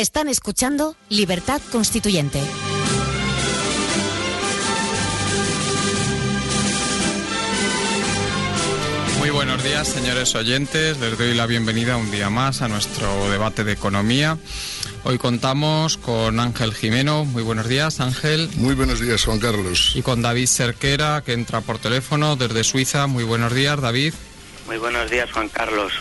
Están escuchando Libertad Constituyente. Muy buenos días, señores oyentes. Les doy la bienvenida un día más a nuestro debate de economía. Hoy contamos con Ángel Jimeno. Muy buenos días, Ángel. Muy buenos días, Juan Carlos. Y con David Cerquera, que entra por teléfono desde Suiza. Muy buenos días, David. Muy buenos días, Juan Carlos.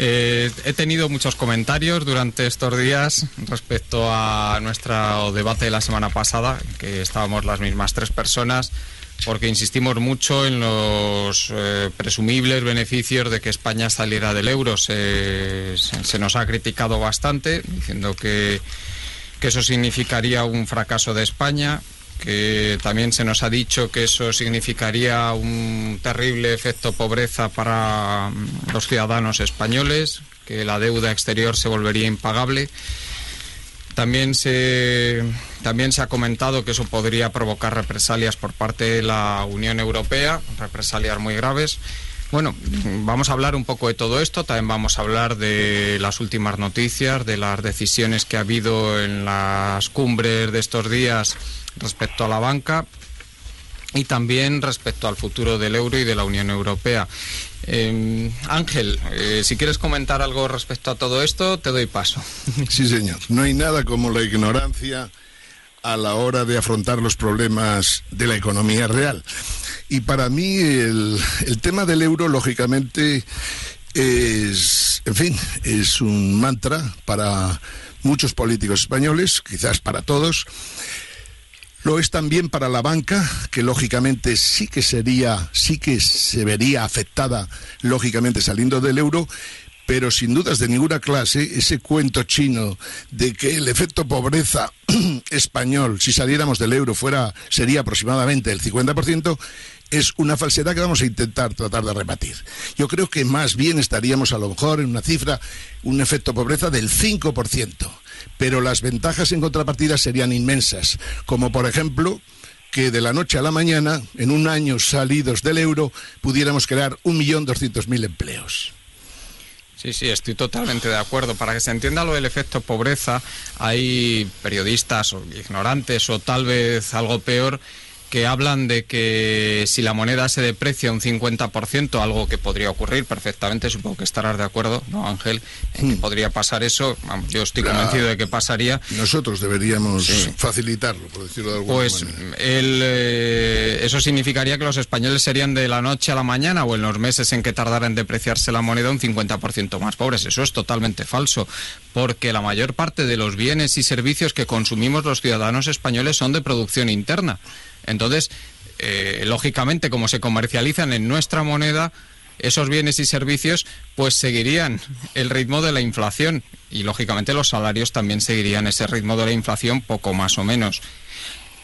Eh, he tenido muchos comentarios durante estos días respecto a nuestro debate de la semana pasada, que estábamos las mismas tres personas, porque insistimos mucho en los eh, presumibles beneficios de que España saliera del euro. Se, nos ha criticado bastante, diciendo que eso significaría un fracaso de España, que también se nos ha dicho que eso significaría un terrible efecto pobreza para mm, los ciudadanos españoles, que la deuda exterior se volvería impagable. También se, también se ha comentado que eso podría provocar represalias por parte de la Unión Europea, represalias muy graves. Bueno, vamos a hablar un poco de todo esto, también vamos a hablar de las últimas noticias, de las decisiones que ha habido en las cumbres de estos días respecto a la banca y también respecto al futuro del euro y de la Unión Europea. Eh, Ángel, eh, si quieres comentar algo respecto a todo esto, te doy paso. Sí, señor. No hay nada como la ignorancia a la hora de afrontar los problemas de la economía real. Y para mí el, el tema del euro, lógicamente, es, en fin, es un mantra para muchos políticos españoles, quizás para todos. Lo es también para la banca, que lógicamente sí que sería, sí que se vería afectada, lógicamente saliendo del euro, pero sin dudas de ninguna clase, ese cuento chino de que el efecto pobreza español, si saliéramos del euro, fuera, sería aproximadamente el 50%, es una falsedad que vamos a intentar tratar de rebatir. Yo creo que más bien estaríamos a lo mejor en una cifra, un efecto pobreza del 5%, pero las ventajas en contrapartida serían inmensas, como por ejemplo que de la noche a la mañana, en un año salidos del euro, pudiéramos crear 1.200.000 empleos. Sí, sí, estoy totalmente de acuerdo. Para que se entienda lo del efecto pobreza, hay periodistas o ignorantes o tal vez algo peor que hablan de que si la moneda se deprecia un 50%, algo que podría ocurrir perfectamente, supongo que estarás de acuerdo, ¿no, Ángel? En que Hmm. podría pasar eso. Yo estoy La- convencido de que pasaría. Nosotros deberíamos Sí. facilitarlo, por decirlo de alguna Pues manera. eh, eso significaría que los españoles serían de la noche a la mañana o en los meses en que tardara en depreciarse la moneda un 50% más pobres. Eso es totalmente falso, porque la mayor parte de los bienes y servicios que consumimos los ciudadanos españoles son de producción interna. Entonces, eh, lógicamente, como se comercializan en nuestra moneda, esos bienes y servicios pues seguirían el ritmo de la inflación y lógicamente los salarios también seguirían ese ritmo de la inflación poco más o menos.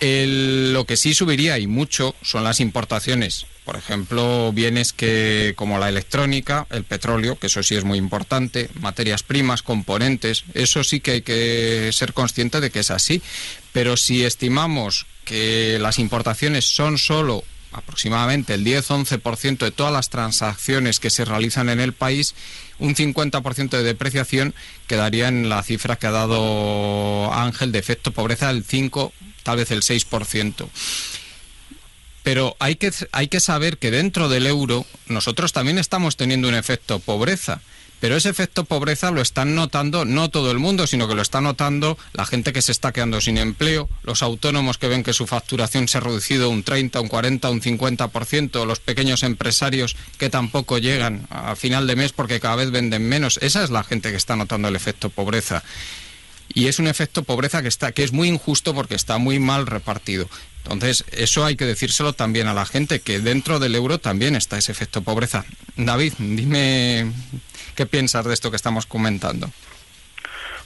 Lo que sí subiría y mucho son las importaciones. Por ejemplo, bienes que como la electrónica, el petróleo, que eso sí es muy importante, materias primas, componentes, eso sí que hay que ser consciente de que es así. Pero si estimamos que las importaciones son solo aproximadamente el 10-11% de todas las transacciones que se realizan en el país, un 50% de depreciación quedaría en la cifra que ha dado Ángel de efecto pobreza del 5, tal vez el 6%. Pero hay que, hay que saber que dentro del euro nosotros también estamos teniendo un efecto pobreza. Pero ese efecto pobreza lo están notando no todo el mundo, sino que lo está notando la gente que se está quedando sin empleo, los autónomos que ven que su facturación se ha reducido un 30, un 40, un 50%, los pequeños empresarios que tampoco llegan a final de mes porque cada vez venden menos. Esa es la gente que está notando el efecto pobreza. Y es un efecto pobreza que está que es muy injusto porque está muy mal repartido. Entonces, eso hay que decírselo también a la gente, que dentro del euro también está ese efecto pobreza. David, dime qué piensas de esto que estamos comentando.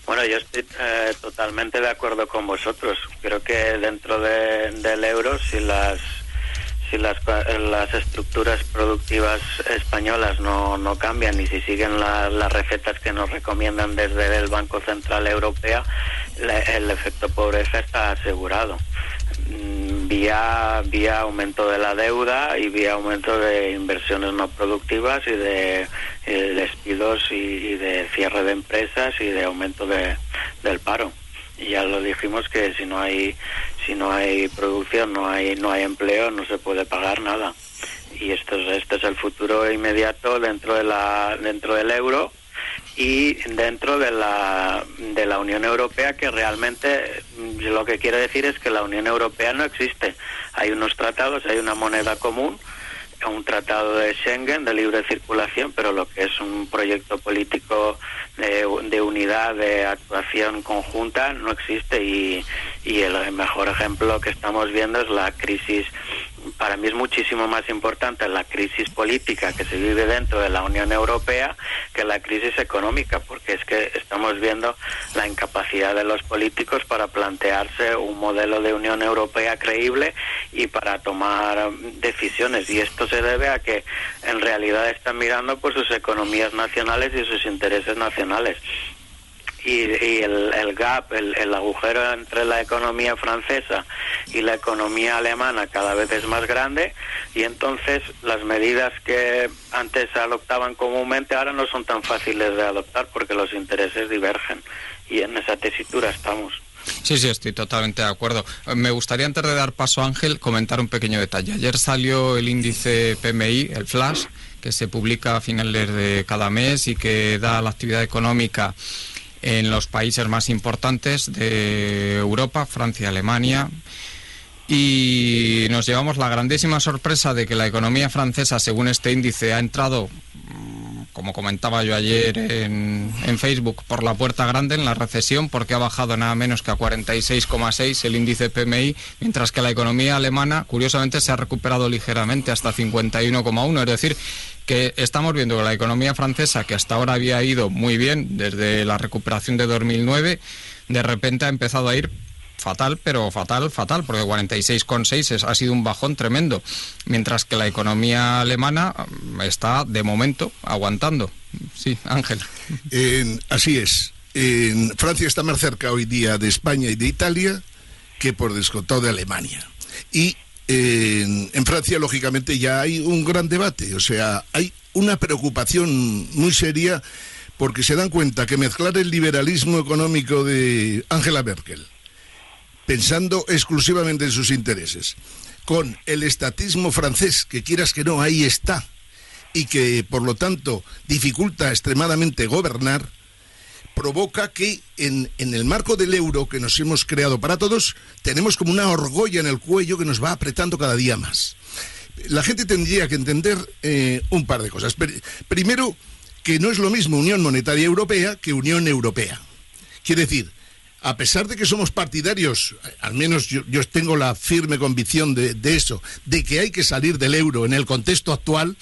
Bueno, yo estoy eh, totalmente de acuerdo con vosotros. Creo que dentro de- del euro, si las si las, cua- las estructuras productivas españolas no, no cambian y si siguen la- las recetas que nos recomiendan desde el Banco Central Europeo, el efecto pobreza está asegurado. Mm, Vía, vía aumento de la deuda y vía aumento de inversiones no productivas y de eh, despidos y, y de cierre de empresas y de aumento de, del paro ya lo dijimos que si no hay si no hay producción no hay no hay empleo no se puede pagar nada. Y esto es, este es el futuro inmediato dentro de la dentro del euro y dentro de la de la Unión Europea que realmente mm, lo que quiere decir es que la Unión Europea no existe. Hay unos tratados hay una moneda común un tratado de Schengen de libre circulación, pero lo que es un proyecto político de, unidad, de actuación conjunta, no existe y, y el mejor ejemplo que estamos viendo es la crisis para mí es muchísimo más importante la crisis política que se vive dentro de la Unión Europea que la crisis económica, porque es que estamos viendo la incapacidad de los políticos para plantearse un modelo de Unión Europea creíble y para tomar decisiones. Y esto se debe a que en realidad están mirando por sus economías nacionales y sus intereses nacionales y, el, gap, el, agujero entre la economía francesa y la economía alemana cada vez es más grande y entonces las medidas que antes se adoptaban comúnmente ahora no son tan fáciles de adoptar porque los intereses divergen y en esa tesitura estamos. Sí, sí, estoy totalmente de acuerdo. Me gustaría, antes de dar paso a Ángel, comentar un pequeño detalle. Ayer salió el índice PMI, el Flash, que se publica a finales de cada mes y que da la actividad económica en los países más importantes de Europa, Francia, Alemania. Y nos llevamos la grandísima sorpresa de que la economía francesa, según este índice, ha entrado, como comentaba yo ayer en, en Facebook, por la puerta grande en la recesión, porque ha bajado nada menos que a 46,6 el índice PMI, mientras que la economía alemana, curiosamente, se ha recuperado ligeramente hasta 51,1. Es decir, que estamos viendo que la economía francesa, que hasta ahora había ido muy bien desde la recuperación de 2009, de repente ha empezado a ir fatal, pero fatal, fatal, porque 46,6 ha sido un bajón tremendo, mientras que la economía alemana mm, está de momento aguantando. Sí, Ángel. así es. En Francia está más cerca hoy día de España y de Italia que por descontado de Alemania. Y en, Francia, lógicamente, ya hay un gran debate, o sea, hay una preocupación muy seria porque se dan cuenta que mezclar el liberalismo económico de Angela Merkel, pensando exclusivamente en sus intereses, con el estatismo francés, que quieras que no, ahí está, y que por lo tanto dificulta extremadamente gobernar, provoca que en, el marco del euro que nos hemos creado para todos, tenemos como una orgolla en el cuello que nos va apretando cada día más. La gente tendría que entender eh, un par de cosas. Primero, que no es lo mismo Unión Monetaria Europea que Unión Europea. Quiere decir, a pesar de que somos partidarios, al menos yo, tengo la firme convicción de, de, eso, de que hay que salir del euro en el contexto actual,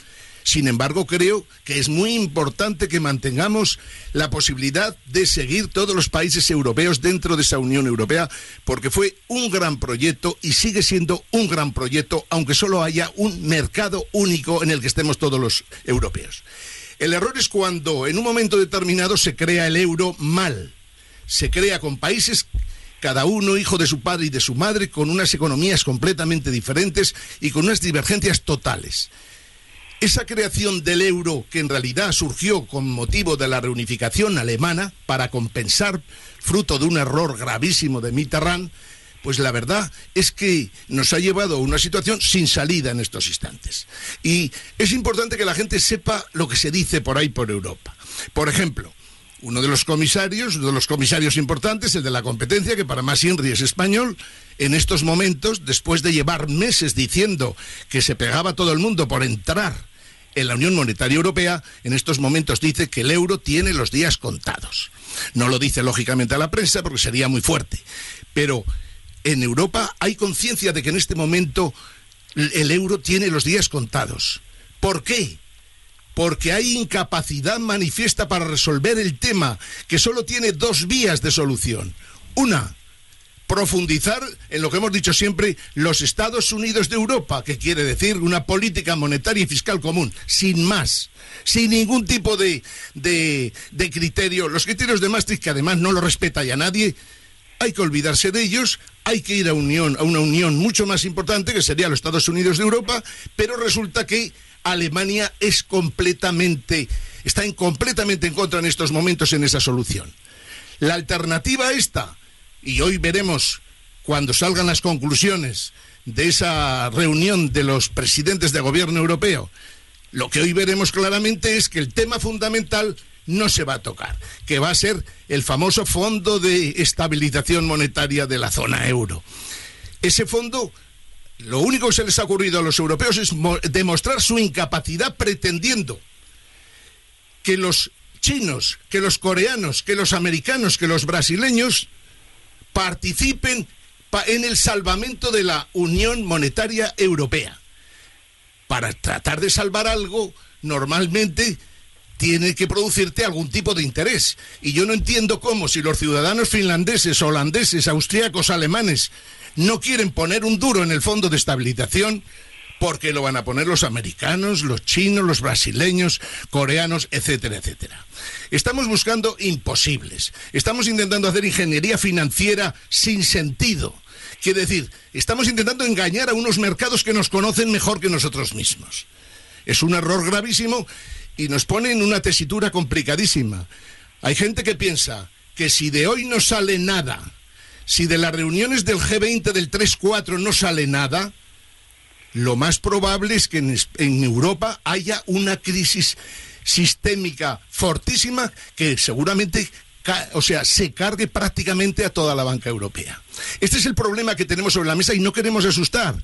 sin embargo, creo que es muy importante que mantengamos la posibilidad de seguir todos los países europeos dentro de esa Unión Europea, porque fue un gran proyecto y sigue siendo un gran proyecto, aunque solo haya un mercado único en el que estemos todos los europeos. El error es cuando en un momento determinado se crea el euro mal. Se crea con países cada uno hijo de su padre y de su madre, con unas economías completamente diferentes y con unas divergencias totales. Esa creación del euro, que en realidad surgió con motivo de la reunificación alemana para compensar, fruto de un error gravísimo de Mitterrand, pues la verdad es que nos ha llevado a una situación sin salida en estos instantes. Y es importante que la gente sepa lo que se dice por ahí por Europa. Por ejemplo, uno de los comisarios, uno de los comisarios importantes, el de la competencia, que para más Inri es español, en estos momentos, después de llevar meses diciendo que se pegaba todo el mundo por entrar en la Unión Monetaria Europea, en estos momentos dice que el euro tiene los días contados. No lo dice lógicamente a la prensa porque sería muy fuerte, pero en Europa hay conciencia de que en este momento el euro tiene los días contados. ¿Por qué? Porque hay incapacidad manifiesta para resolver el tema, que solo tiene dos vías de solución. Una, profundizar en lo que hemos dicho siempre, los Estados Unidos de Europa, que quiere decir una política monetaria y fiscal común, sin más, sin ningún tipo de, de, criterio. Los criterios de Maastricht, que además no lo respeta ya nadie, hay que olvidarse de ellos, hay que ir a, unión, a una unión mucho más importante, que sería los Estados Unidos de Europa, pero resulta que Alemania es completamente, está en completamente en contra en estos momentos en esa solución. La alternativa a esta, y hoy veremos cuando salgan las conclusiones de esa reunión de los presidentes de gobierno europeo, lo que hoy veremos claramente es que el tema fundamental no se va a tocar, que va a ser el famoso Fondo de Estabilización Monetaria de la zona euro. Ese fondo, lo único que se les ha ocurrido a los europeos es demostrar su incapacidad pretendiendo que los chinos, que los coreanos, que los americanos, que los brasileños participen en el salvamento de la Unión Monetaria Europea. Para tratar de salvar algo, normalmente tiene que producirte algún tipo de interés. Y yo no entiendo cómo, si los ciudadanos finlandeses, holandeses, austríacos, alemanes no quieren poner un duro en el fondo de estabilización, porque lo van a poner los americanos, los chinos, los brasileños, coreanos, etcétera, etcétera. Estamos buscando imposibles. Estamos intentando hacer ingeniería financiera sin sentido. Quiere decir, estamos intentando engañar a unos mercados que nos conocen mejor que nosotros mismos. Es un error gravísimo y nos pone en una tesitura complicadísima. Hay gente que piensa que si de hoy no sale nada, si de las reuniones del G20 del 3-4 no sale nada, lo más probable es que en, en, Europa haya una crisis sistémica fortísima que seguramente o sea, se cargue prácticamente a toda la banca europea. Este es el problema que tenemos sobre la mesa y no queremos asustar.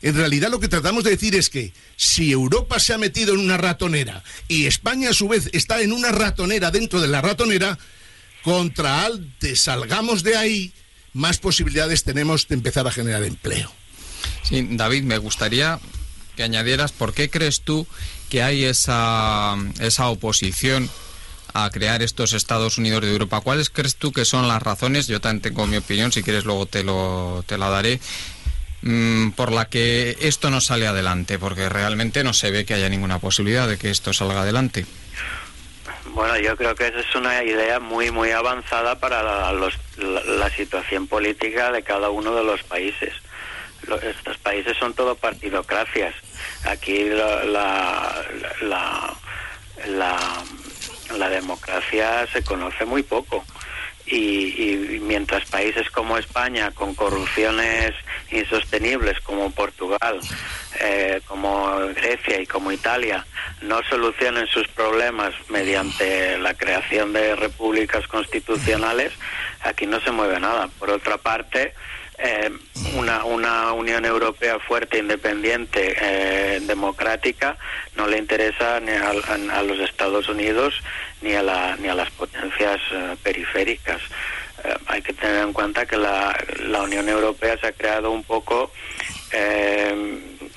En realidad lo que tratamos de decir es que si Europa se ha metido en una ratonera y España a su vez está en una ratonera dentro de la ratonera, contra antes salgamos de ahí, más posibilidades tenemos de empezar a generar empleo. Sí, David, me gustaría que añadieras por qué crees tú que hay esa, esa oposición a crear estos Estados Unidos de Europa. ¿Cuáles crees tú que son las razones? Yo también tengo mi opinión, si quieres luego te, lo, te la daré. Mm, por la que esto no sale adelante, porque realmente no se ve que haya ninguna posibilidad de que esto salga adelante. Bueno, yo creo que esa es una idea muy, muy avanzada para la, situación política de cada uno de los países. estos países son todo partidocracias. Aquí la, la democracia se conoce muy poco y, mientras países como España, con corrupciones insostenibles como Portugal, eh, como Grecia y como Italia, no solucionen sus problemas mediante la creación de repúblicas constitucionales, aquí no se mueve nada. Por otra parte, eh, una, una Unión Europea fuerte, independiente, eh, democrática, no le interesa ni a, los Estados Unidos ni a, la, ni a las potencias eh, periféricas. hay que tener en cuenta que la, la, Unión Europea se ha creado un poco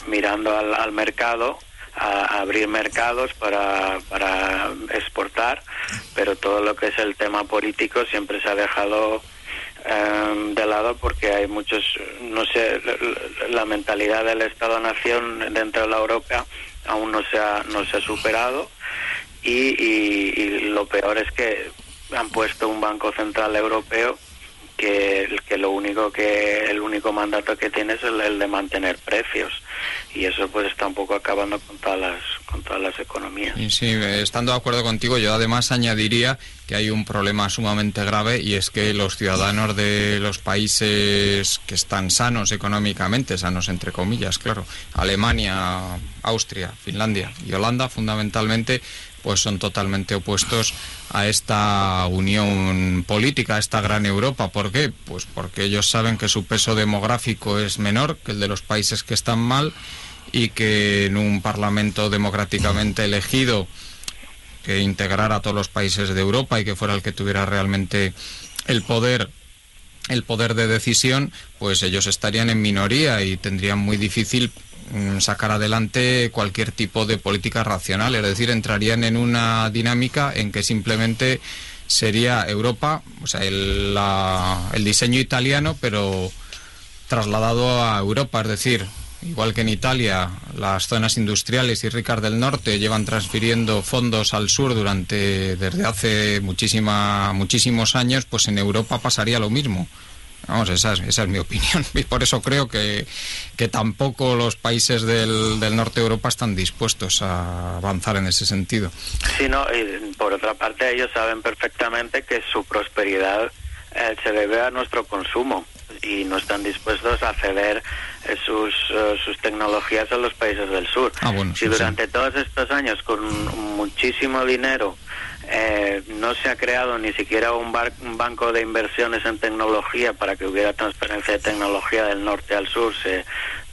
mirando al, al mercado, a abrir mercados para, para exportar, pero todo lo que es el tema político siempre se ha dejado Em, de lado porque hay muchos, no sé, la mentalidad del Estado-Nación dentro de la Europa aún no se ha, no se ha superado y, lo peor es que han puesto un Banco Central Europeo que, que lo único que el único mandato que tiene es el, de mantener precios y eso pues está un poco acabando con todas las con todas las economías. sí, estando de acuerdo contigo, yo además añadiría que hay un problema sumamente grave y es que los ciudadanos de los países que están sanos económicamente, sanos entre comillas, claro, Alemania, Austria, Finlandia y Holanda fundamentalmente pues son totalmente opuestos a esta unión política, a esta gran Europa. ¿Por qué? Pues porque ellos saben que su peso demográfico es menor que el de los países que están mal y que en un parlamento democráticamente elegido que integrara a todos los países de Europa y que fuera el que tuviera realmente el poder el poder de decisión, pues ellos estarían en minoría y tendrían muy difícil sacar adelante cualquier tipo de política racional, es decir, entrarían en una dinámica en que simplemente sería Europa, o sea, el, el diseño italiano, pero trasladado a Europa, es decir, igual que en Italia, las zonas industriales y ricas del norte llevan transfiriendo fondos al sur durante desde hace muchísima, muchísimos años, pues en Europa pasaría lo mismo. Vamos, esa es, esa es mi opinión. Y por eso creo que, que tampoco los países del, del norte de Europa están dispuestos a avanzar en ese sentido. Sí, no, y por otra parte ellos saben perfectamente que su prosperidad eh, se debe a nuestro consumo y no están dispuestos a ceder sus, eh, sus tecnologías a los países del sur. Ah, bueno, si sí, durante todos estos años con muchísimo dinero eh, no se ha creado ni siquiera un, bar- un banco de inversiones en tecnología para que hubiera transferencia de tecnología del norte al sur, se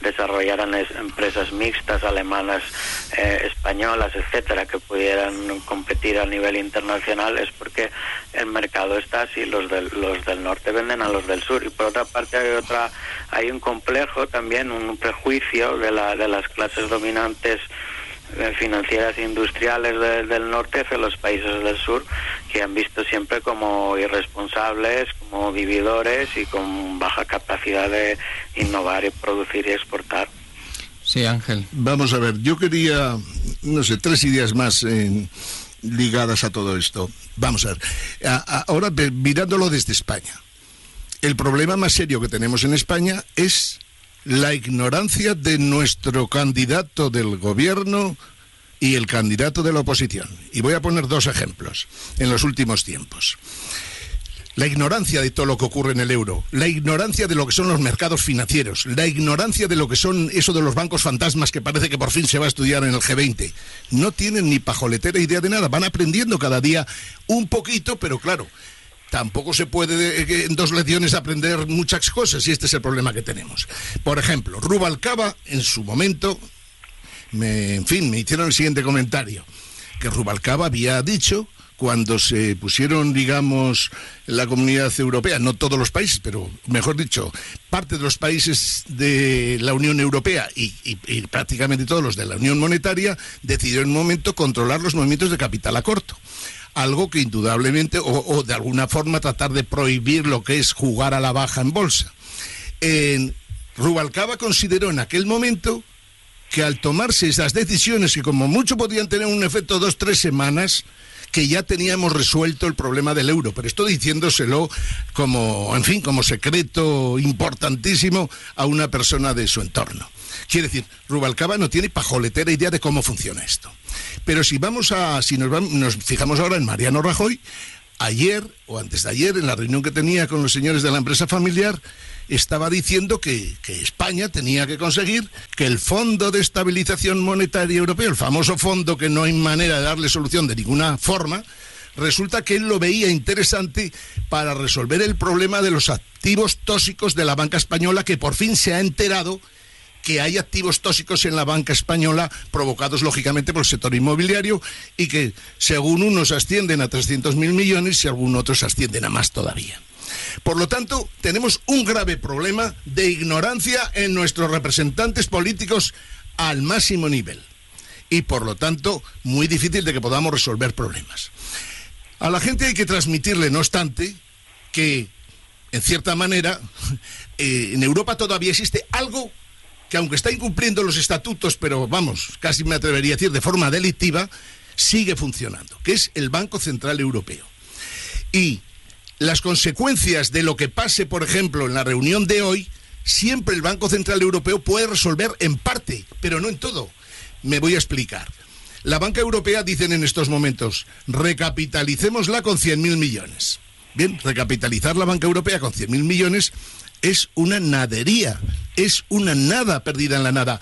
desarrollaran es- empresas mixtas alemanas, eh, españolas, etcétera, que pudieran competir a nivel internacional, es porque el mercado está así, los del, los del norte venden a los del sur. Y por otra parte hay otra, hay un complejo también, un prejuicio de, la, de las clases dominantes eh, financieras e industriales de- del norte hacia los países del sur que han visto siempre como irresponsables, como vividores y con baja capacidad de innovar y producir y exportar. Sí, Ángel. Vamos a ver, yo quería, no sé, tres ideas más eh, ligadas a todo esto. Vamos a ver, A- a- ahora mirándolo desde España. El problema más serio que tenemos en España es la ignorancia de nuestro candidato del gobierno y el candidato de la oposición. Y voy a poner dos ejemplos en los últimos tiempos. La ignorancia de todo lo que ocurre en el euro, la ignorancia de lo que son los mercados financieros, la ignorancia de lo que son eso de los bancos fantasmas que parece que por fin se va a estudiar en el G20. No tienen ni pajoletera idea de nada, van aprendiendo cada día un poquito, pero claro, tampoco se puede eh, en dos lecciones aprender muchas cosas y este es el problema que tenemos. Por ejemplo, Rubalcaba en su momento, me, en fin, me hicieron el siguiente comentario, que Rubalcaba había dicho cuando se pusieron, digamos, la comunidad europea, no todos los países, pero mejor dicho, parte de los países de la Unión Europea y, prácticamente todos los de la Unión Monetaria, decidieron en un momento controlar los movimientos de capital a corto. Algo que indudablemente, o, de alguna forma tratar de prohibir lo que es jugar a la baja en bolsa. En, Rubalcaba consideró en aquel momento que al tomarse esas decisiones, que como mucho podían tener un efecto dos, tres semanas, que ya teníamos resuelto el problema del euro, pero esto diciéndoselo como, en fin, como secreto importantísimo a una persona de su entorno. Quiere decir, Rubalcaba no tiene pajoletera idea de cómo funciona esto. Pero si vamos a, si nos, fijamos ahora en Mariano Rajoy, ayer o antes de ayer, en la reunión que tenía con los señores de la empresa familiar, estaba diciendo que, que España tenía que conseguir que el Fondo de Estabilización Monetaria Europeo, el famoso fondo que no hay manera de darle solución de ninguna forma, resulta que él lo veía interesante para resolver el problema de los activos tóxicos de la banca española, que por fin se ha enterado que hay activos tóxicos en la banca española provocados lógicamente por el sector inmobiliario y que según unos ascienden a 300.000 millones y según otros ascienden a más todavía. Por lo tanto, tenemos un grave problema de ignorancia en nuestros representantes políticos al máximo nivel y por lo tanto muy difícil de que podamos resolver problemas. A la gente hay que transmitirle, no obstante, que en cierta manera eh, en Europa todavía existe algo que aunque está incumpliendo los estatutos, pero vamos, casi me atrevería a decir de forma delictiva, sigue funcionando, que es el Banco Central Europeo. Y las consecuencias de lo que pase, por ejemplo, en la reunión de hoy, siempre el Banco Central Europeo puede resolver en parte, pero no en todo. Me voy a explicar. La banca europea dicen en estos momentos, recapitalicémosla con 100.000 millones. Bien, recapitalizar la banca europea con 100.000 millones es una nadería, es una nada perdida en la nada.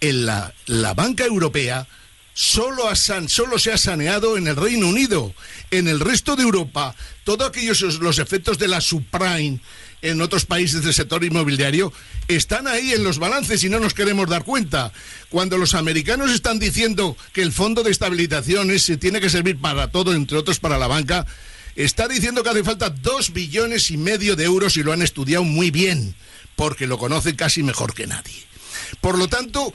En la, la banca europea solo, ha san- solo se ha saneado en el Reino Unido. En el resto de Europa, todos aquellos los efectos de la subprime en otros países del sector inmobiliario están ahí en los balances y no nos queremos dar cuenta. Cuando los americanos están diciendo que el fondo de estabilización ese tiene que servir para todo, entre otros para la banca, está diciendo que hace falta dos billones y medio de euros y lo han estudiado muy bien, porque lo conocen casi mejor que nadie. Por lo tanto,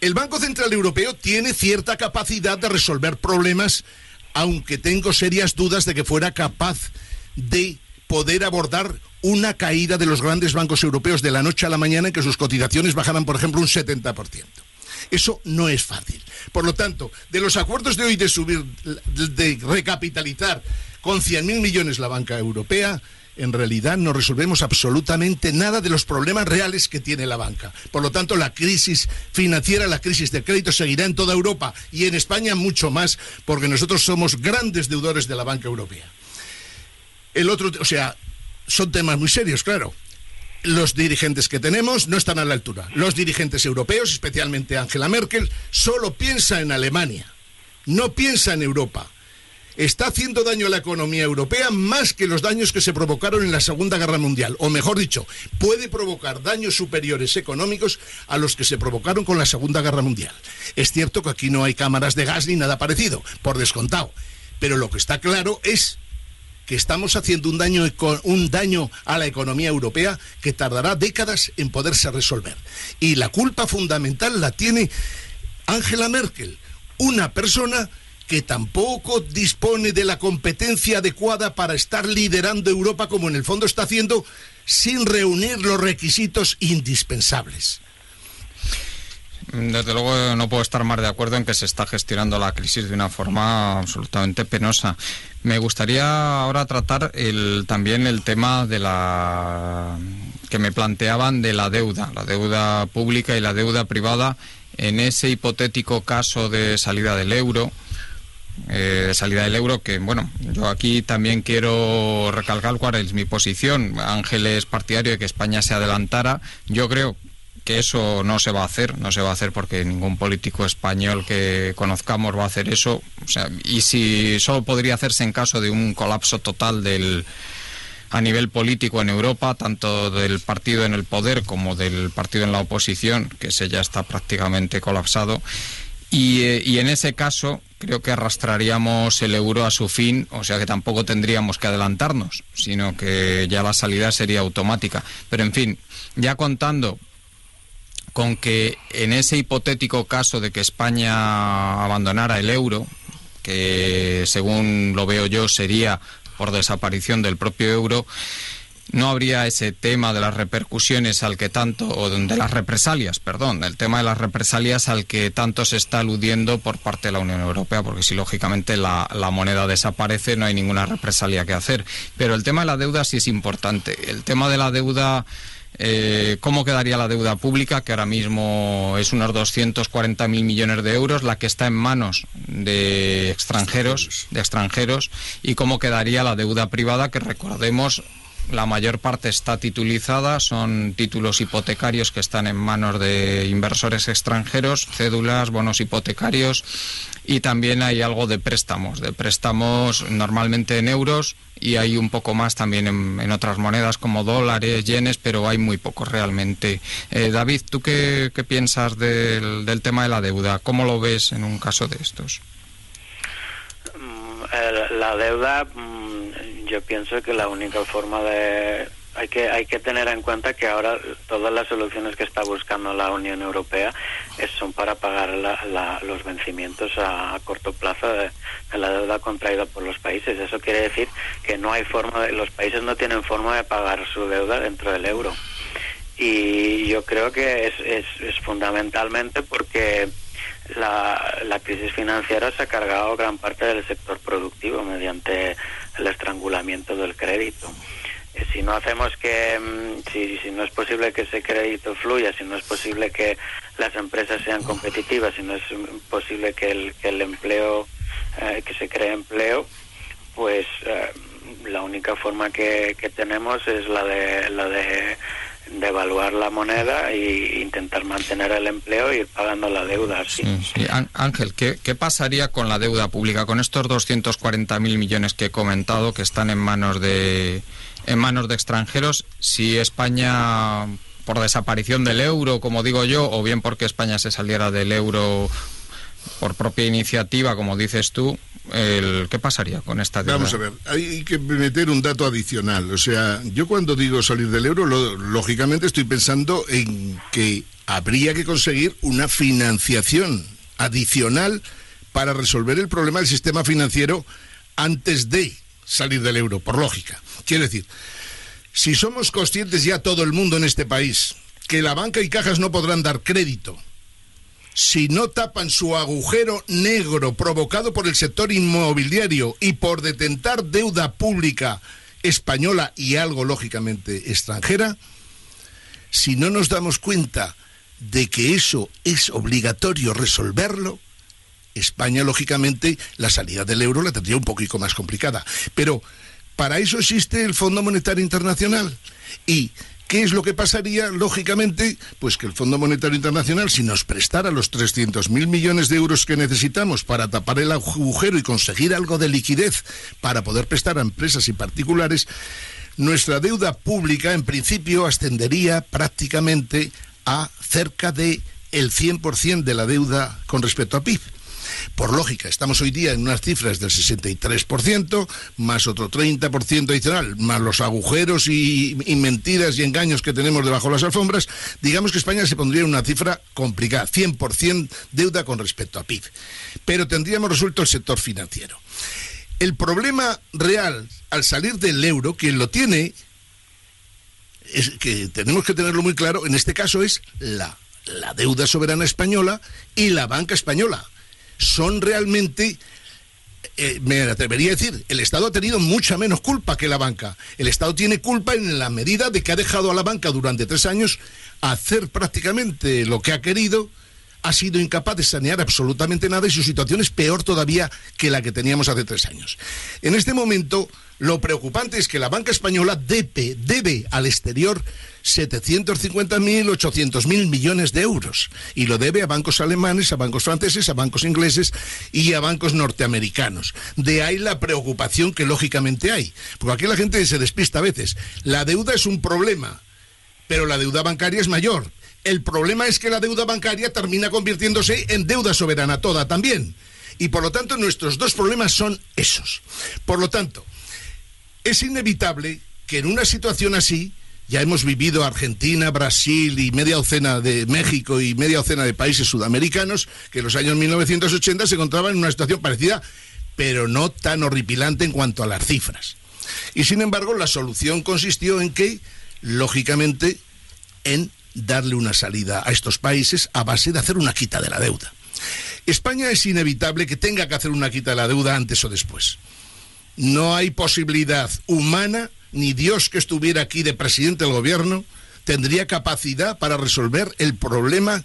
el Banco Central Europeo tiene cierta capacidad de resolver problemas, aunque tengo serias dudas de que fuera capaz de poder abordar una caída de los grandes bancos europeos de la noche a la mañana en que sus cotizaciones bajaran, por ejemplo, un 70%. Eso no es fácil. Por lo tanto, de los acuerdos de hoy de subir, de recapitalizar con 100.000 millones la banca europea, en realidad no resolvemos absolutamente nada de los problemas reales que tiene la banca. Por lo tanto, la crisis financiera, la crisis de crédito seguirá en toda Europa y en España mucho más, porque nosotros somos grandes deudores de la banca europea. El otro, o sea, son temas muy serios, claro. Los dirigentes que tenemos no están a la altura. Los dirigentes europeos, especialmente Angela Merkel, solo piensa en Alemania, no piensa en Europa está haciendo daño a la economía europea más que los daños que se provocaron en la Segunda Guerra Mundial. O mejor dicho, puede provocar daños superiores económicos a los que se provocaron con la Segunda Guerra Mundial. Es cierto que aquí no hay cámaras de gas ni nada parecido, por descontado. Pero lo que está claro es que estamos haciendo un daño, un daño a la economía europea que tardará décadas en poderse resolver. Y la culpa fundamental la tiene Angela Merkel, una persona que tampoco dispone de la competencia adecuada para estar liderando Europa como en el fondo está haciendo sin reunir los requisitos indispensables. Desde luego no puedo estar más de acuerdo en que se está gestionando la crisis de una forma absolutamente penosa. Me gustaría ahora tratar el, también el tema de la que me planteaban de la deuda, la deuda pública y la deuda privada en ese hipotético caso de salida del euro eh, de salida del euro, que bueno, yo aquí también quiero recalcar cuál es mi posición. Ángel es partidario de que España se adelantara. Yo creo que eso no se va a hacer, no se va a hacer porque ningún político español que conozcamos va a hacer eso. Y si solo podría hacerse en caso de un colapso total del a nivel político en Europa, tanto del partido en el poder como del partido en la oposición, que ese ya está prácticamente colapsado. Y, eh, y en ese caso, creo que arrastraríamos el euro a su fin, o sea que tampoco tendríamos que adelantarnos, sino que ya la salida sería automática. Pero en fin, ya contando con que en ese hipotético caso de que España abandonara el euro, que según lo veo yo sería por desaparición del propio euro, no habría ese tema de las repercusiones al que tanto, o de las represalias, perdón, el tema de las represalias al que tanto se está aludiendo por parte de la Unión Europea, porque si lógicamente la, moneda desaparece no hay ninguna represalia que hacer. Pero el tema de la deuda sí es importante. El tema de la deuda... Eh, cómo quedaría la deuda pública, que ahora mismo es unos 240.000 millones de euros, la que está en manos de extranjeros, de extranjeros, y cómo quedaría la deuda privada, que recordemos la mayor parte está titulizada, son títulos hipotecarios que están en manos de inversores extranjeros, cédulas, bonos hipotecarios y también hay algo de préstamos, de préstamos normalmente en euros y hay un poco más también en, otras monedas como dólares, yenes, pero hay muy poco realmente. Eh, David, ¿tú qué, piensas del, del tema de la deuda? ¿Cómo lo ves en un caso de estos? Mm, la deuda mm, yo pienso que la única forma de hay que hay que tener en cuenta que ahora todas las soluciones que está buscando la Unión Europea son para pagar los vencimientos a, corto plazo de, la deuda contraída por los países. Eso quiere decir que no hay forma de, los países no tienen forma de pagar su deuda dentro del euro. Y yo creo que es, es, es fundamentalmente porque la, la crisis financiera se ha cargado gran parte del sector productivo mediante el estrangulamiento del crédito. Eh, si no hacemos que, mm, si, si, no es posible que ese crédito fluya, si no es posible que las empresas sean competitivas, si no es posible que el, que el empleo, eh, que se cree empleo, pues eh, la única forma que, que tenemos es la de, la de devaluar la moneda e intentar mantener el empleo y ir pagando la deuda. Sí. Ángel, ¿qué, ¿qué, pasaría con la deuda pública, con estos 240.000 millones que he comentado que están en manos de en manos de extranjeros? Si España por desaparición del euro, como digo yo, o bien porque España se saliera del euro por propia iniciativa, como dices tú, el, ¿qué pasaría con esta deuda? Vamos a ver, hay que meter un dato adicional. O sea, yo cuando digo salir del euro, lógicamente estoy pensando en que habría que conseguir una financiación adicional para resolver el problema del sistema financiero antes de salir del euro, por lógica. Quiero decir, si somos conscientes ya todo el mundo en este país que la banca y cajas no podrán dar crédito si no tapan su agujero negro provocado por el sector inmobiliario y por detentar deuda pública española y algo lógicamente extranjera, si no nos damos cuenta de que eso es obligatorio resolverlo, España, lógicamente, la salida del euro la tendría un poquito más complicada. Pero para eso existe el Fondo Monetario Internacional. Y ¿Qué es lo que pasaría? Lógicamente, pues que el Fondo Monetario Internacional, si nos prestara los 300.000 millones de euros que necesitamos para tapar el agujero y conseguir algo de liquidez para poder prestar a empresas y particulares, nuestra deuda pública en principio ascendería prácticamente a cerca de el 100% de la deuda con respecto a PIB. Por lógica, estamos hoy día en unas cifras del 63%, más otro 30% adicional, más los agujeros y, mentiras y engaños que tenemos debajo de las alfombras, digamos que España se pondría en una cifra complicada, 100% deuda con respecto a PIB. Pero tendríamos resuelto el sector financiero. El problema real al salir del euro, quien lo tiene, es que tenemos que tenerlo muy claro, en este caso es la, la deuda soberana española y la banca española son realmente eh, me atrevería a decir, el Estado ha tenido mucha menos culpa que la banca. El Estado tiene culpa en la medida de que ha dejado a la banca durante tres años hacer prácticamente lo que ha querido, ha sido incapaz de sanear absolutamente nada y su situación es peor todavía que la que teníamos hace tres años. En este momento, lo preocupante es que la banca española debe, al exterior 750.000, 800.000 millones de euros. Y lo debe a bancos alemanes, a bancos franceses, a bancos ingleses y a bancos norteamericanos. De ahí la preocupación que lógicamente hay. Porque aquí la gente se despista a veces. La deuda es un problema, pero la deuda bancaria es mayor. El problema es que la deuda bancaria termina convirtiéndose en deuda soberana toda también. Y por lo tanto nuestros dos problemas son esos. Por lo tanto, es inevitable que en una situación así ya hemos vivido Argentina, Brasil y media docena de México y media docena de países sudamericanos que en los años 1980 se encontraban en una situación parecida, pero no tan horripilante en cuanto a las cifras. Y sin embargo, la solución consistió en que, lógicamente, en darle una salida a estos países a base de hacer una quita de la deuda. España es inevitable que tenga que hacer una quita de la deuda antes o después. No hay posibilidad humana ni Dios que estuviera aquí de presidente del gobierno tendría capacidad para resolver el problema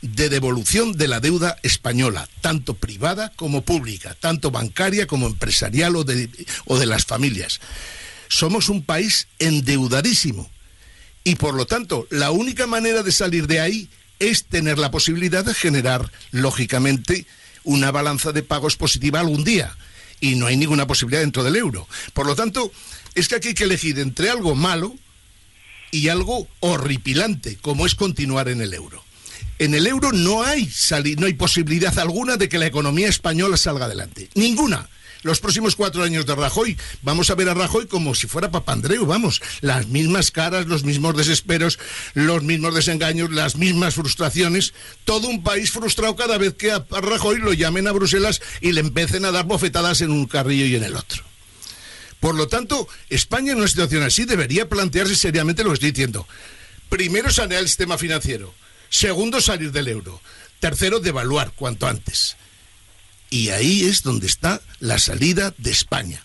de devolución de la deuda española, tanto privada como pública, tanto bancaria como empresarial o de, o de las familias. Somos un país endeudadísimo y por lo tanto la única manera de salir de ahí es tener la posibilidad de generar, lógicamente, una balanza de pagos positiva algún día. Y no hay ninguna posibilidad dentro del euro. Por lo tanto, es que aquí hay que elegir entre algo malo y algo horripilante, como es continuar en el euro. En el euro no hay, no hay posibilidad alguna de que la economía española salga adelante. Ninguna los próximos cuatro años de Rajoy. Vamos a ver a Rajoy como si fuera Papandreou, vamos, las mismas caras, los mismos desesperos, los mismos desengaños, las mismas frustraciones. Todo un país frustrado cada vez que a Rajoy lo llamen a Bruselas y le empiecen a dar bofetadas en un carrillo y en el otro. Por lo tanto, España en una situación así debería plantearse seriamente lo que estoy diciendo. Primero, sanear el sistema financiero. Segundo, salir del euro. Tercero, devaluar cuanto antes. Y ahí es donde está la salida de España.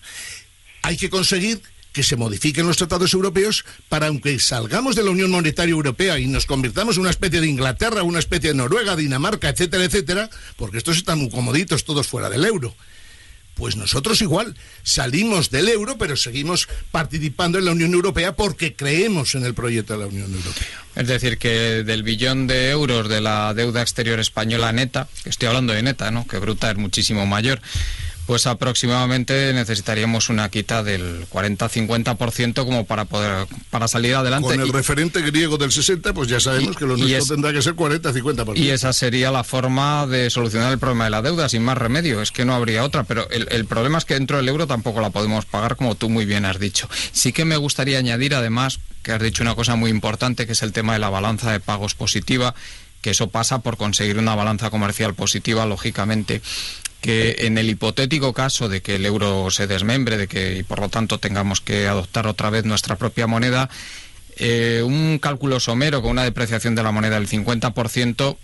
Hay que conseguir que se modifiquen los tratados europeos para, aunque salgamos de la Unión Monetaria Europea y nos convirtamos en una especie de Inglaterra, una especie de Noruega, Dinamarca, etcétera, etcétera, porque estos están muy comoditos todos fuera del euro. Pues nosotros igual salimos del euro, pero seguimos participando en la Unión Europea porque creemos en el proyecto de la Unión Europea. Es decir, que del billón de euros de la deuda exterior española neta, estoy hablando de neta, ¿no? que bruta es muchísimo mayor, pues aproximadamente necesitaríamos una quita del 40-50% como para poder para salir adelante. Con el referente griego del 60, pues ya sabemos que lo nuestro tendrá que ser 40-50%. Y esa sería la forma de solucionar el problema de la deuda, sin más remedio. Es que no habría otra, pero el, el problema es que dentro del euro tampoco la podemos pagar, como tú muy bien has dicho. Sí que me gustaría añadir, además, que has dicho una cosa muy importante, que es el tema de la balanza de pagos positiva que eso pasa por conseguir una balanza comercial positiva, lógicamente que en el hipotético caso de que el euro se desmembre, de que y por lo tanto tengamos que adoptar otra vez nuestra propia moneda, eh, un cálculo somero con una depreciación de la moneda del 50%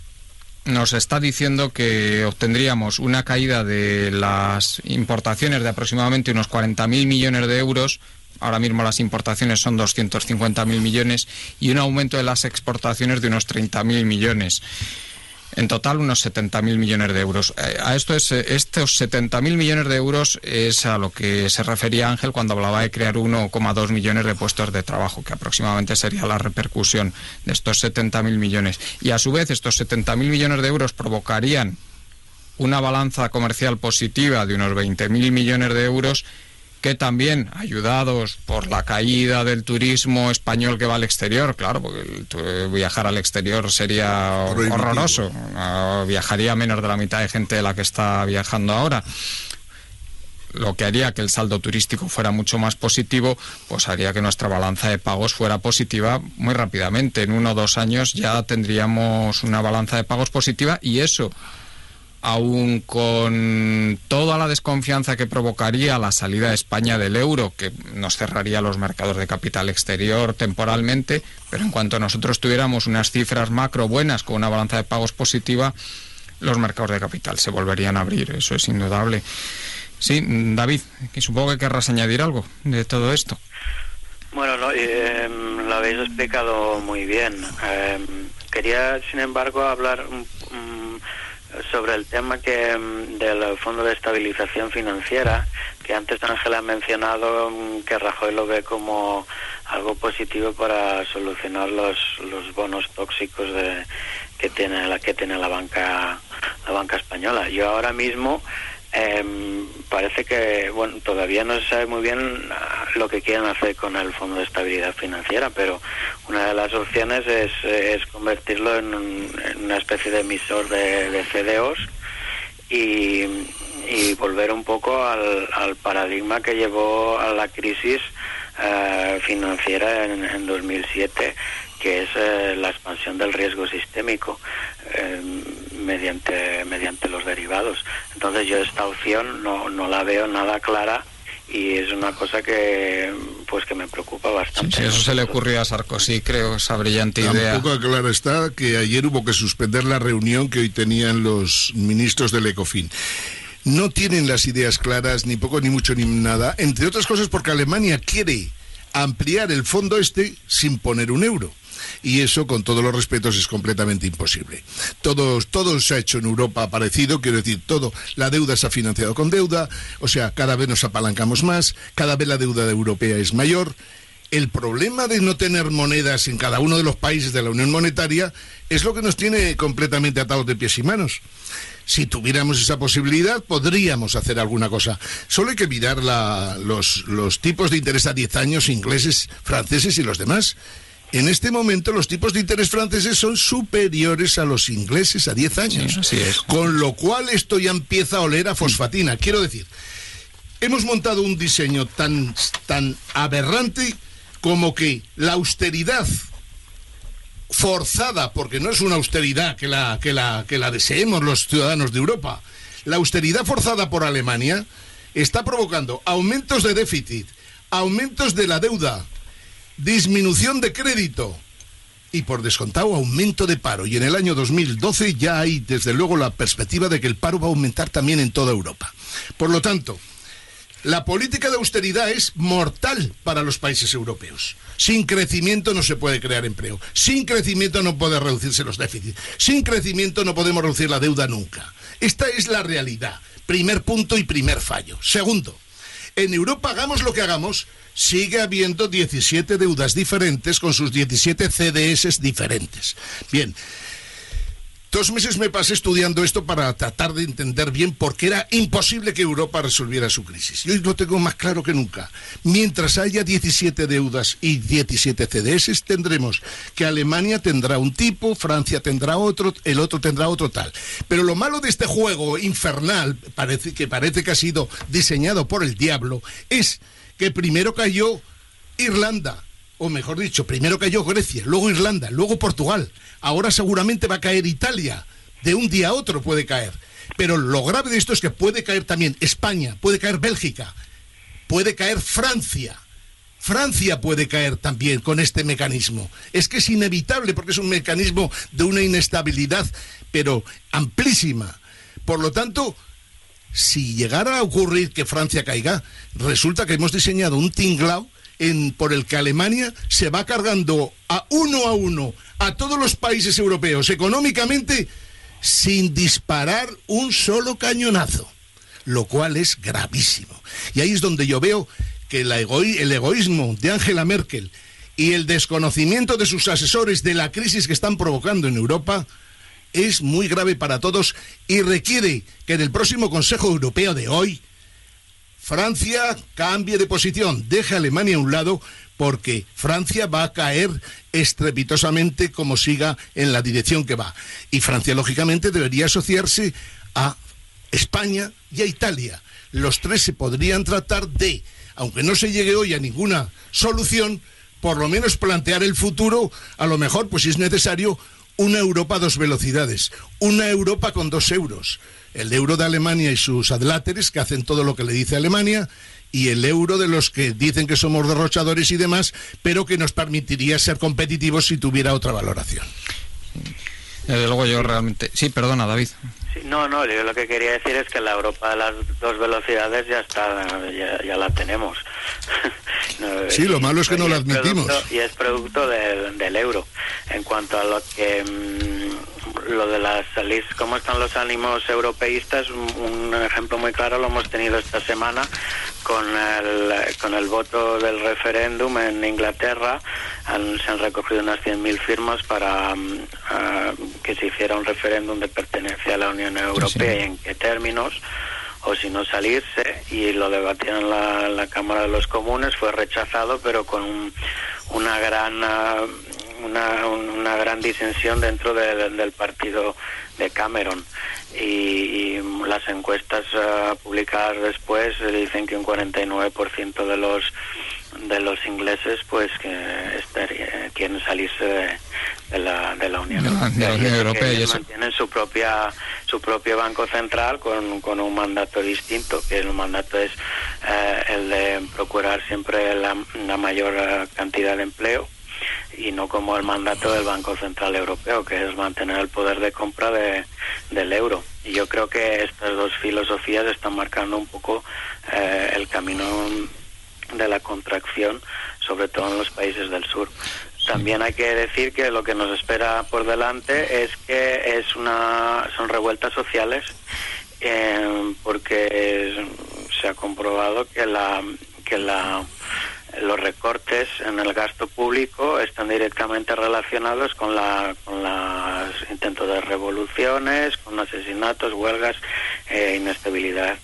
nos está diciendo que obtendríamos una caída de las importaciones de aproximadamente unos 40.000 millones de euros. Ahora mismo las importaciones son 250.000 millones y un aumento de las exportaciones de unos 30.000 millones. En total, unos 70.000 millones de euros. Eh, a esto es, eh, estos 70.000 millones de euros es a lo que se refería Ángel cuando hablaba de crear 1,2 millones de puestos de trabajo, que aproximadamente sería la repercusión de estos 70.000 millones. Y a su vez, estos 70.000 millones de euros provocarían una balanza comercial positiva de unos 20.000 millones de euros que también, ayudados por la caída del turismo español que va al exterior, claro, porque viajar al exterior sería horroroso, viajaría menos de la mitad de gente de la que está viajando ahora. Lo que haría que el saldo turístico fuera mucho más positivo, pues haría que nuestra balanza de pagos fuera positiva muy rápidamente. En uno o dos años ya tendríamos una balanza de pagos positiva y eso aún con toda la desconfianza que provocaría la salida de España del euro, que nos cerraría los mercados de capital exterior temporalmente, pero en cuanto nosotros tuviéramos unas cifras macro buenas con una balanza de pagos positiva, los mercados de capital se volverían a abrir, eso es indudable. Sí, David, supongo que querrás añadir algo de todo esto. Bueno, no, eh, lo habéis explicado muy bien. Eh, quería, sin embargo, hablar sobre el tema que mm, del Fondo de Estabilización Financiera, que antes Ángela ha mencionado mm, que Rajoy lo ve como algo positivo para solucionar los, los bonos tóxicos de, que tiene la que tiene la banca la banca española. Yo ahora mismo eh, parece que bueno todavía no se sabe muy bien ah, lo que quieren hacer con el Fondo de Estabilidad Financiera, pero una de las opciones es, convertirlo en, una especie de emisor de, de CDOs y, volver un poco al, paradigma que llevó a la crisis eh, financiera en, en 2007 que es eh, la expansión del riesgo sistémico. Eh, mediante mediante los derivados. Entonces yo esta opción no, no la veo nada clara y es una cosa que pues que me preocupa bastante. Sí, eso se le ocurrió a Sarkozy, creo, esa brillante idea. Tampoco clara está que ayer hubo que suspender la reunión que hoy tenían los ministros del ECOFIN no tienen las ideas claras, ni poco, ni mucho, ni nada, entre otras cosas porque Alemania quiere ampliar el fondo este sin poner un euro y eso, con todos los respetos, es completamente imposible. Todo, todo se ha hecho en Europa parecido, quiero decir, todo, la deuda se ha financiado con deuda, o sea, cada vez nos apalancamos más, cada vez la deuda europea es mayor. El problema de no tener monedas en cada uno de los países de la Unión Monetaria es lo que nos tiene completamente atados de pies y manos. Si tuviéramos esa posibilidad, podríamos hacer alguna cosa. Solo hay que mirar los, los tipos de interés a 10 años ingleses, franceses y los demás. En este momento los tipos de interés franceses son superiores a los ingleses a 10 años. Con lo cual esto ya empieza a oler a fosfatina. Quiero decir, hemos montado un diseño tan, tan aberrante como que la austeridad forzada, porque no es una austeridad que la, que la, que la deseemos los ciudadanos de Europa, la austeridad forzada por Alemania está provocando aumentos de déficit, aumentos de la deuda, disminución de crédito y por descontado aumento de paro. Y en el año 2012 ya hay desde luego la perspectiva de que el paro va a aumentar también en toda Europa. Por lo tanto, la política de austeridad es mortal para los países europeos. Sin crecimiento no se puede crear empleo. Sin crecimiento no puede reducirse los déficits. Sin crecimiento no podemos reducir la deuda nunca. Esta es la realidad. Primer punto y primer fallo. Segundo, en Europa hagamos lo que hagamos, sigue habiendo 17 deudas diferentes con sus 17 CDS diferentes. Bien. Dos meses me pasé estudiando esto para tratar de entender bien por qué era imposible que Europa resolviera su crisis. Y hoy lo tengo más claro que nunca. Mientras haya 17 deudas y 17 CDS, tendremos que Alemania tendrá un tipo, Francia tendrá otro, el otro tendrá otro tal. Pero lo malo de este juego infernal, parece, que parece que ha sido diseñado por el diablo, es que primero cayó Irlanda, o mejor dicho, primero cayó Grecia, luego Irlanda, luego Portugal, ahora seguramente va a caer Italia, de un día a otro puede caer. Pero lo grave de esto es que puede caer también España, puede caer Bélgica, puede caer Francia. Francia puede caer también con este mecanismo. Es que es inevitable porque es un mecanismo de una inestabilidad, pero amplísima. Por lo tanto, si llegara a ocurrir que Francia caiga, resulta que hemos diseñado un tinglao en, por el que Alemania se va cargando a uno a uno a todos los países europeos económicamente sin disparar un solo cañonazo, lo cual es gravísimo. Y ahí es donde yo veo que el, el egoísmo de Angela Merkel y el desconocimiento de sus asesores de la crisis que están provocando en Europa es muy grave para todos y requiere que en el próximo Consejo Europeo de hoy Francia cambie de posición, deje a Alemania a un lado porque Francia va a caer estrepitosamente como siga en la dirección que va. Y Francia, lógicamente, debería asociarse a España y a Italia. Los tres se podrían tratar de aunque no se llegue hoy a ninguna solución, por lo menos plantear el futuro, a lo mejor, pues si es necesario, una Europa a dos velocidades, una Europa con dos euros, el euro de Alemania y sus adláteres que hacen todo lo que le dice Alemania y el euro de los que dicen que somos derrochadores y demás, pero que nos permitiría ser competitivos si tuviera otra valoración. luego yo realmente... Sí, perdona, David no, no, yo lo que quería decir es que la Europa de las dos velocidades ya está, ya, la tenemos. sí, lo malo es que no la admitimos. y es producto del, del, euro. En cuanto a lo que mm, lo de las salir, cómo están los ánimos europeístas, un, ejemplo muy claro lo hemos tenido esta semana con el, con el voto del referéndum en Inglaterra. se han recogido unas 100.000 firmas para mm, que se hiciera un referéndum de pertenencia a la Unión Europea y en qué términos o si no salirse y lo debatieron en la, Cámara de los Comunes fue rechazado pero con una gran una, una gran disensión dentro del partido de Cameron. Y, las encuestas uh, publicadas después dicen que un 49% de los de los ingleses pues que quieren salirse de, la, de la Unión Europea, y mantienen su propia su propio banco central con, con un mandato distinto que el mandato es eh, el de procurar siempre la, la mayor eh, cantidad de empleo y no como el mandato del Banco Central Europeo, que es mantener el poder de compra de, del euro. Y yo creo que estas dos filosofías están marcando un poco eh, el camino de la contracción, sobre todo en los países del sur. También hay que decir que lo que nos espera por delante es que es una son revueltas sociales, eh, porque se ha comprobado que la que la los recortes en el gasto público están directamente relacionados con, la, con los intentos de revoluciones, con asesinatos, huelgas e inestabilidad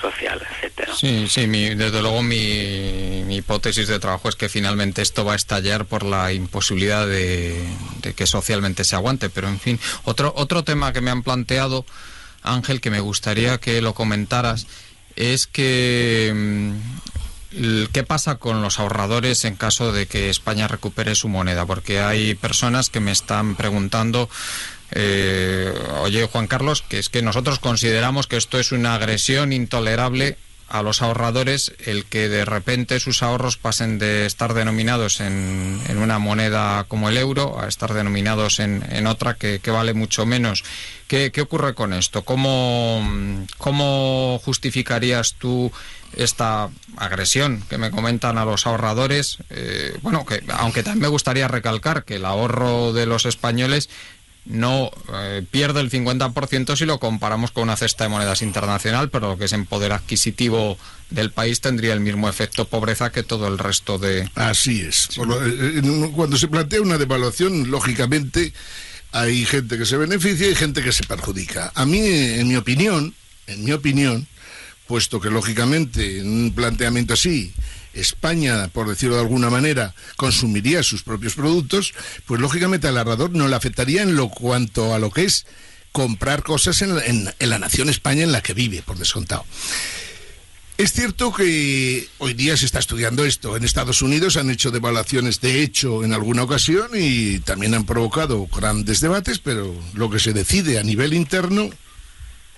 social, etcétera. Sí, sí, desde luego mi, mi, hipótesis de trabajo es que finalmente esto va a estallar por la imposibilidad de, de, que socialmente se aguante. Pero en fin, otro otro tema que me han planteado, Ángel, que me gustaría que lo comentaras, es que mm, ¿Qué pasa con los ahorradores en caso de que España recupere su moneda? Porque hay personas que me están preguntando, eh, oye Juan Carlos, que es que nosotros consideramos que esto es una agresión intolerable a los ahorradores el que de repente sus ahorros pasen de estar denominados en, una moneda como el euro a estar denominados en, otra que, vale mucho menos. ¿Qué, ¿Qué, ocurre con esto? ¿Cómo, ¿Cómo justificarías tú esta agresión que me comentan a los ahorradores. Eh, bueno, que aunque también me gustaría recalcar que el ahorro de los españoles no eh, pierde el 50% si lo comparamos con una cesta de monedas internacional, pero lo que es en poder adquisitivo del país tendría el mismo efecto pobreza que todo el resto de... Así es. Eh, cuando se plantea una devaluación, lógicamente hay gente que se beneficia y gente que se perjudica. A mí, en mi opinión, en mi opinión, puesto que lógicamente en un planteamiento así España, por decirlo de alguna manera, consumiría sus propios productos, pues lógicamente al ahorrador no le afectaría en lo cuanto a lo que es comprar cosas en, la nación España en la que vive, por descontado. Es cierto que hoy día se está estudiando esto. En Estados Unidos han hecho devaluaciones de hecho en alguna ocasión y también han provocado grandes debates, pero lo que se decide a nivel interno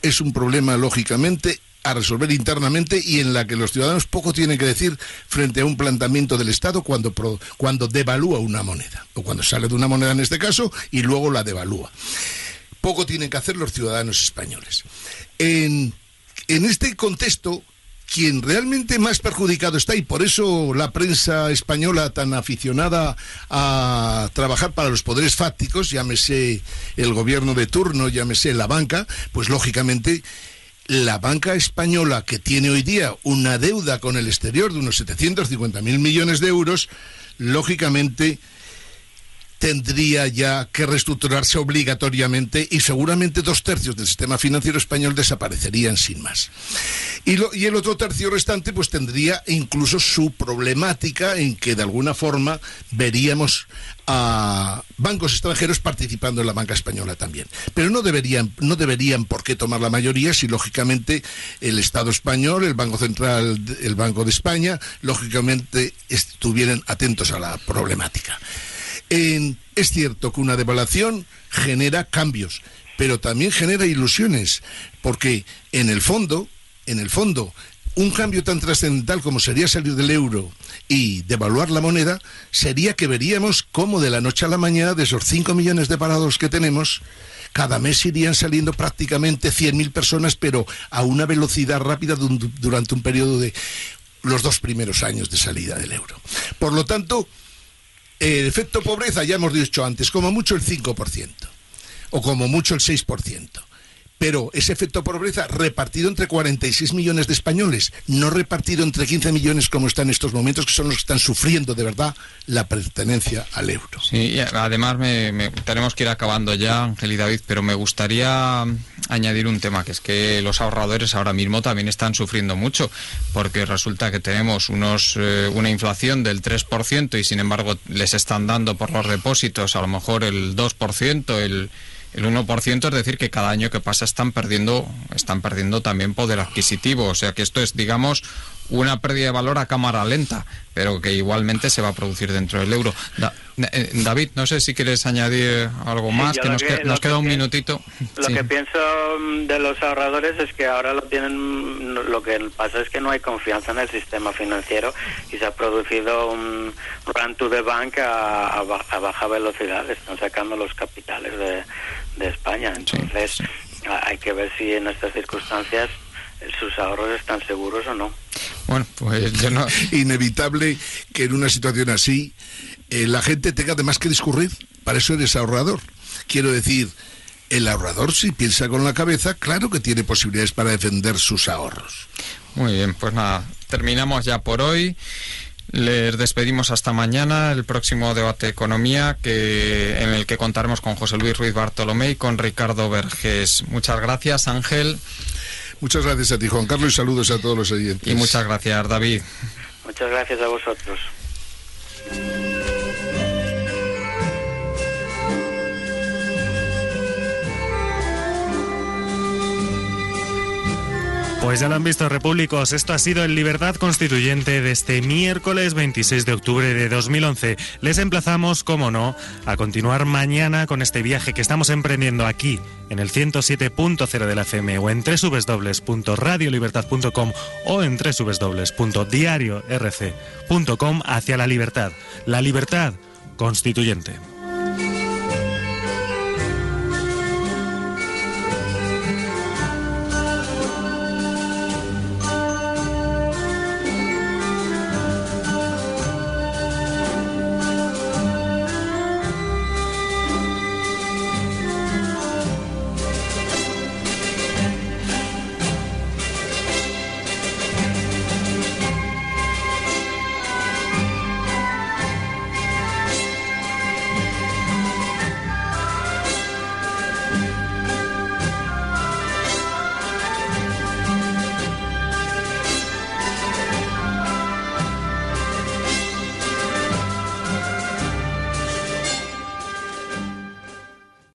es un problema lógicamente a resolver internamente y en la que los ciudadanos poco tienen que decir frente a un planteamiento del Estado cuando, cuando devalúa una moneda, o cuando sale de una moneda en este caso y luego la devalúa. Poco tienen que hacer los ciudadanos españoles. En, en este contexto, quien realmente más perjudicado está, y por eso la prensa española tan aficionada a trabajar para los poderes fácticos, llámese el gobierno de turno, llámese la banca, pues lógicamente la banca española, que tiene hoy día una deuda con el exterior de unos 750.000 millones de euros, lógicamente tendría ya que reestructurarse obligatoriamente y seguramente dos tercios del sistema financiero español desaparecerían sin más. Y, y, el otro tercio restante pues tendría incluso su problemática en que de alguna forma veríamos a bancos extranjeros participando en la banca española también. Pero no deberían, no deberían por qué tomar la mayoría si lógicamente el Estado español, el Banco Central, el Banco de España, lógicamente estuvieran atentos a la problemática es cierto que una devaluación genera cambios, pero también genera ilusiones, porque en el fondo, en el fondo, un cambio tan trascendental como sería salir del euro y devaluar la moneda, sería que veríamos cómo de la noche a la mañana, de esos 5 millones de parados que tenemos, cada mes irían saliendo prácticamente 100.000 personas, pero a una velocidad rápida durante un periodo de los dos primeros años de salida del euro. Por lo tanto, el efecto pobreza, ya hemos dicho antes, como mucho el 5%, o como mucho el 6% pero ese efecto pobreza repartido entre 46 millones de españoles, no repartido entre 15 millones como está en estos momentos, que son los que están sufriendo de verdad la pertenencia al euro. Sí, además tenemos que ir acabando ya, Ángel y David, pero me gustaría añadir un tema, que es que los ahorradores ahora mismo también están sufriendo mucho, porque resulta que tenemos unos, eh, una inflación del 3% y sin embargo les están dando por los depósitos a lo mejor el 2%, el el 1%, es decir, que cada año que pasa están perdiendo, están perdiendo también poder adquisitivo. O sea que esto es, digamos, una pérdida de valor a cámara lenta, pero que igualmente se va a producir dentro del euro. Eh, David, no sé si quieres añadir algo más, que nos, queda un minutito. Lo que pienso mm, de los ahorradores es que ahora lo tienen, lo que pasa es que no hay confianza en el sistema financiero y se ha producido un run to the bank a, baja velocidad, están sacando los capitales de, España. Entonces, hay que ver si en estas circunstancias sus ahorros están seguros o no. Bueno, pues yo no... Inevitable que en una situación así eh, la gente tenga además que discurrir. Para eso eres ahorrador. Quiero decir, el ahorrador si piensa con la cabeza, claro que tiene posibilidades para defender sus ahorros. Muy bien, pues nada, terminamos ya por hoy. Les despedimos hasta mañana, el próximo debate de economía que, en el que contaremos con José Luis Ruiz Bartolomé y con Ricardo Vergés. Muchas gracias, Ángel. Muchas gracias a ti, Juan Carlos, y saludos a todos los oyentes. Y muchas gracias, David. Muchas gracias a vosotros. Pues ya lo han visto, repúblicos. Esto ha sido el Libertad Constituyente de este miércoles 26 de octubre de 2011. Les emplazamos, como no, a continuar mañana con este viaje que estamos emprendiendo aquí, en el 107.0 de la FM, o en www.radiolibertad.com o en www.diariorc.com hacia la libertad. La libertad constituyente.